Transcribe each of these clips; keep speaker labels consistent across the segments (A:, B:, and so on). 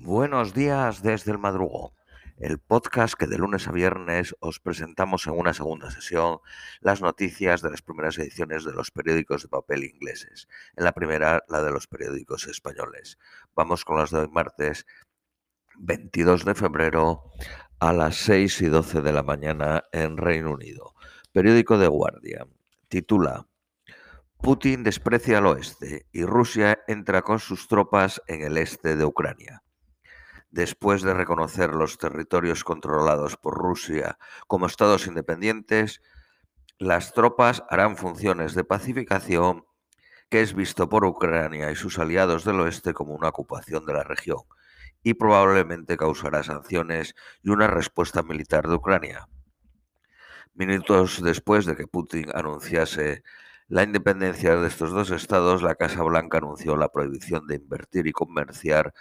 A: Buenos días desde el madrugón, el podcast que de lunes a viernes os presentamos en una segunda sesión las noticias de las primeras ediciones de los periódicos de papel ingleses. En la primera, la de los periódicos españoles. Vamos con las de hoy martes 22 de febrero a las 6 y 12 de la mañana en Reino Unido. Periódico de Guardia. Titula Putin desprecia al oeste y Rusia entra con sus tropas en el este de Ucrania después de reconocer los territorios controlados por Rusia como estados independientes, las tropas harán funciones de pacificación que es visto por Ucrania y sus aliados del oeste como una ocupación de la región y probablemente causará sanciones y una respuesta militar de Ucrania. Minutos después de que Putin anunciase la independencia de estos dos estados, la Casa Blanca anunció la prohibición de invertir y comerciar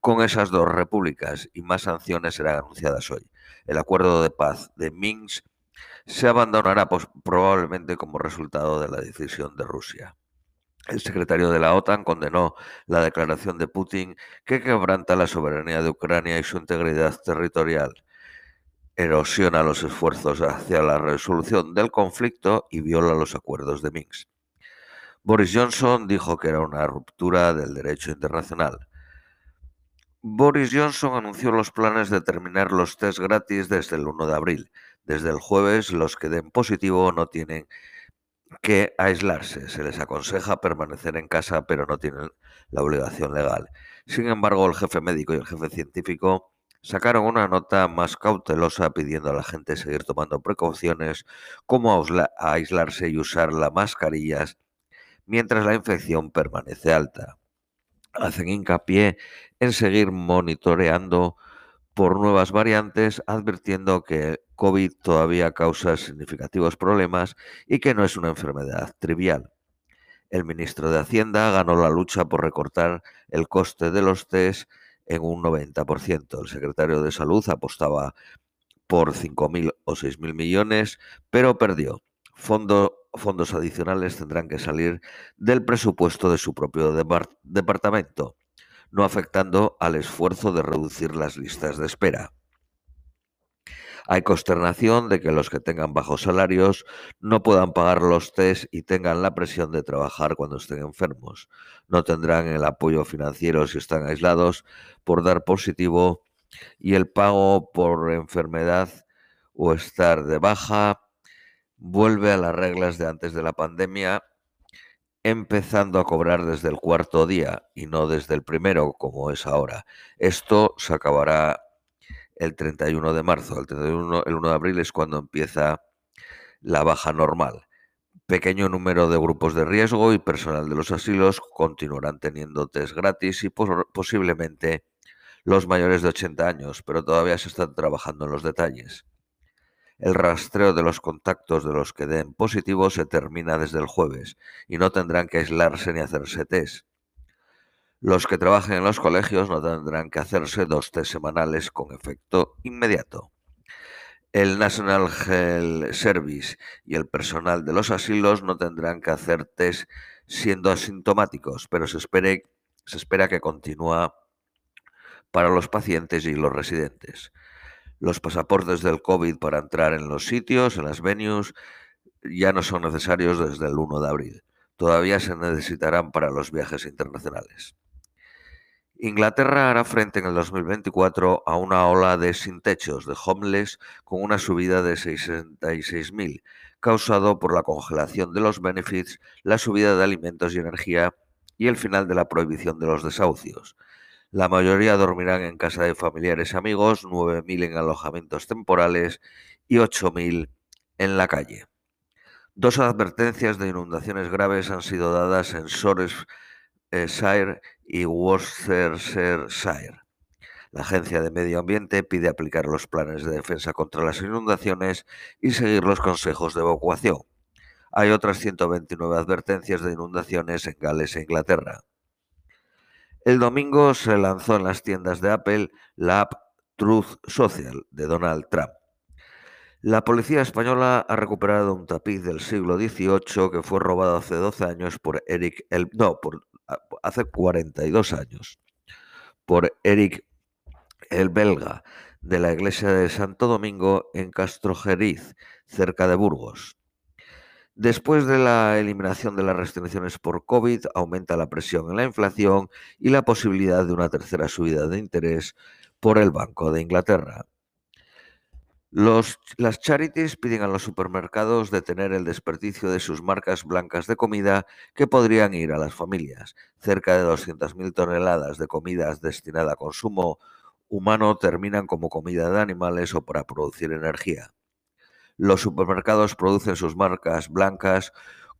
A: con esas dos repúblicas y más sanciones serán anunciadas hoy. El acuerdo de paz de Minsk se abandonará pues, probablemente como resultado de la decisión de Rusia. El secretario de la OTAN condenó la declaración de Putin que quebranta la soberanía de Ucrania y su integridad territorial erosiona los esfuerzos hacia la resolución del conflicto y viola los acuerdos de Minsk. Boris Johnson dijo que era una ruptura del derecho internacional. Boris Johnson anunció los planes de terminar los test gratis desde el 1 de abril. Desde el jueves, los que den positivo no tienen que aislarse. Se les aconseja permanecer en casa, pero no tienen la obligación legal. Sin embargo, el jefe médico y el jefe científico sacaron una nota más cautelosa pidiendo a la gente seguir tomando precauciones como aislarse y usar las mascarillas mientras la infección permanece alta. Hacen hincapié en seguir monitoreando por nuevas variantes, advirtiendo que COVID todavía causa significativos problemas y que no es una enfermedad trivial. El ministro de Hacienda ganó la lucha por recortar el coste de los test en un 90%. El secretario de Salud apostaba por 5.000 o 6.000 millones, pero perdió. fondos adicionales tendrán que salir del presupuesto de su propio departamento, no afectando al esfuerzo de reducir las listas de espera. Hay consternación de que los que tengan bajos salarios no puedan pagar los test y tengan la presión de trabajar cuando estén enfermos. No tendrán el apoyo financiero si están aislados por dar positivo y el pago por enfermedad o estar de baja vuelve a las reglas de antes de la pandemia, empezando a cobrar desde el cuarto día y no desde el primero como es ahora. Esto se acabará el 31 de marzo. El, 31, el 1 de abril es cuando empieza la baja normal. Pequeño número de grupos de riesgo y personal de los asilos continuarán teniendo test gratis y posiblemente los mayores de 80 años, pero todavía se están trabajando en los detalles. El rastreo de los contactos de los que den positivo se termina desde el jueves y no tendrán que aislarse ni hacerse test. Los que trabajen en los colegios no tendrán que hacerse dos test semanales con efecto inmediato. El National Health Service y el personal de los asilos no tendrán que hacer test siendo asintomáticos, pero se, espera que continúe para los pacientes y los residentes. Los pasaportes del COVID para entrar en los sitios, en las venues, ya no son necesarios desde el 1 de abril. Todavía se necesitarán para los viajes internacionales. Inglaterra hará frente en el 2024 a una ola de sin techos, de homeless, con una subida de 66.000, causado por la congelación de los benefits, la subida de alimentos y energía y el final de la prohibición de los desahucios. La mayoría dormirán en casa de familiares y amigos, 9.000 en alojamientos temporales y 8.000 en la calle. Dos advertencias de inundaciones graves han sido dadas en Shire y Worcestershire. La Agencia de Medio Ambiente pide aplicar los planes de defensa contra las inundaciones y seguir los consejos de evacuación. Hay otras 129 advertencias de inundaciones en Gales e Inglaterra. El domingo se lanzó en las tiendas de Apple la app Truth Social de Donald Trump. La policía española ha recuperado un tapiz del siglo XVIII que fue robado hace 12 años por Eric el, no, por hace 42 años por Eric el belga, de la iglesia de Santo Domingo en Castrojeriz, cerca de Burgos. Después de la eliminación de las restricciones por COVID, aumenta la presión en la inflación y la posibilidad de una tercera subida de interés por el Banco de Inglaterra. Las charities piden a los supermercados detener el desperdicio de sus marcas blancas de comida que podrían ir a las familias. Cerca de 200.000 toneladas de comidas destinada a consumo humano terminan como comida de animales o para producir energía. Los supermercados producen sus marcas blancas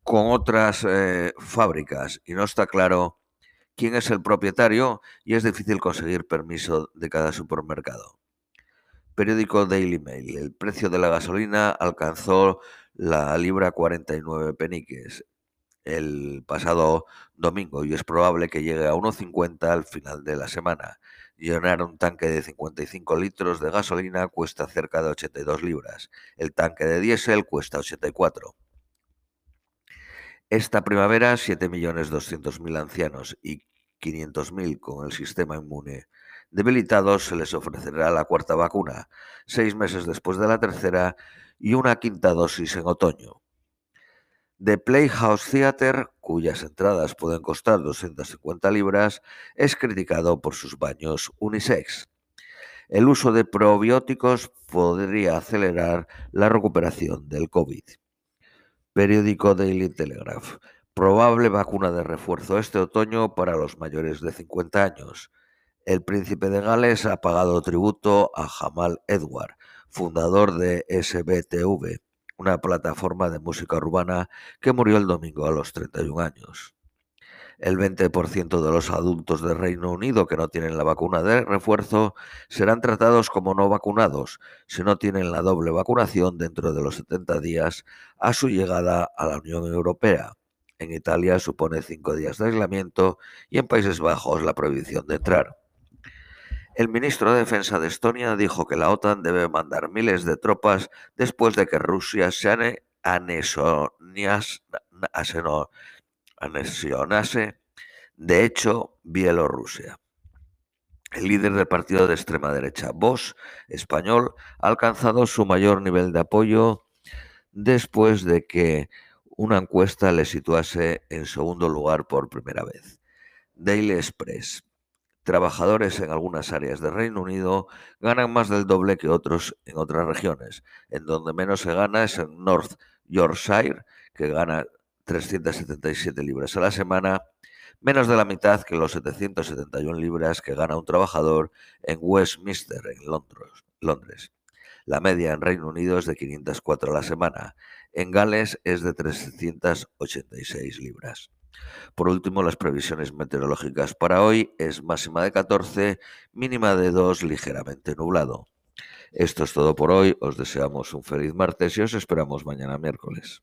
A: con otras eh, fábricas y no está claro quién es el propietario y es difícil conseguir permiso de cada supermercado. Periódico Daily Mail. El precio de la gasolina alcanzó la libra 49 peniques el pasado domingo y es probable que llegue a 1,50 al final de la semana. Llenar un tanque de 55 litros de gasolina cuesta cerca de 82 libras. El tanque de diésel cuesta 84. Esta primavera, 7.200.000 ancianos y 500.000 con el sistema inmune debilitados se les ofrecerá la cuarta vacuna, seis meses después de la tercera y una quinta dosis en otoño. The Playhouse Theater, cuyas entradas pueden costar 250 libras, es criticado por sus baños unisex. El uso de probióticos podría acelerar la recuperación del COVID. Periódico Daily Telegraph. Probable vacuna de refuerzo este otoño para los mayores de 50 años el príncipe de Gales ha pagado tributo a Jamal Edward, fundador de SBTV, una plataforma de música urbana que murió el domingo a los 31 años. El 20% de los adultos del Reino Unido que no tienen la vacuna de refuerzo serán tratados como no vacunados si no tienen la doble vacunación dentro de los 70 días a su llegada a la Unión Europea. En Italia supone cinco días de aislamiento y en Países Bajos la prohibición de entrar. El ministro de Defensa de Estonia dijo que la OTAN debe mandar miles de tropas después de que Rusia se anexionase, de hecho, Bielorrusia. El líder del partido de extrema derecha, Vox, español, ha alcanzado su mayor nivel de apoyo después de que una encuesta le situase en segundo lugar por primera vez. Daily Express trabajadores en algunas áreas del Reino Unido ganan más del doble que otros en otras regiones. En donde menos se gana es en North Yorkshire, que gana 377 libras a la semana, menos de la mitad que los 771 libras que gana un trabajador en Westminster, en Londres. La media en Reino Unido es de 504 a la semana. En Gales es de 386 libras. Por último, las previsiones meteorológicas para hoy es máxima de 14, mínima de 2, ligeramente nublado. Esto es todo por hoy, os deseamos un feliz martes y os esperamos mañana miércoles.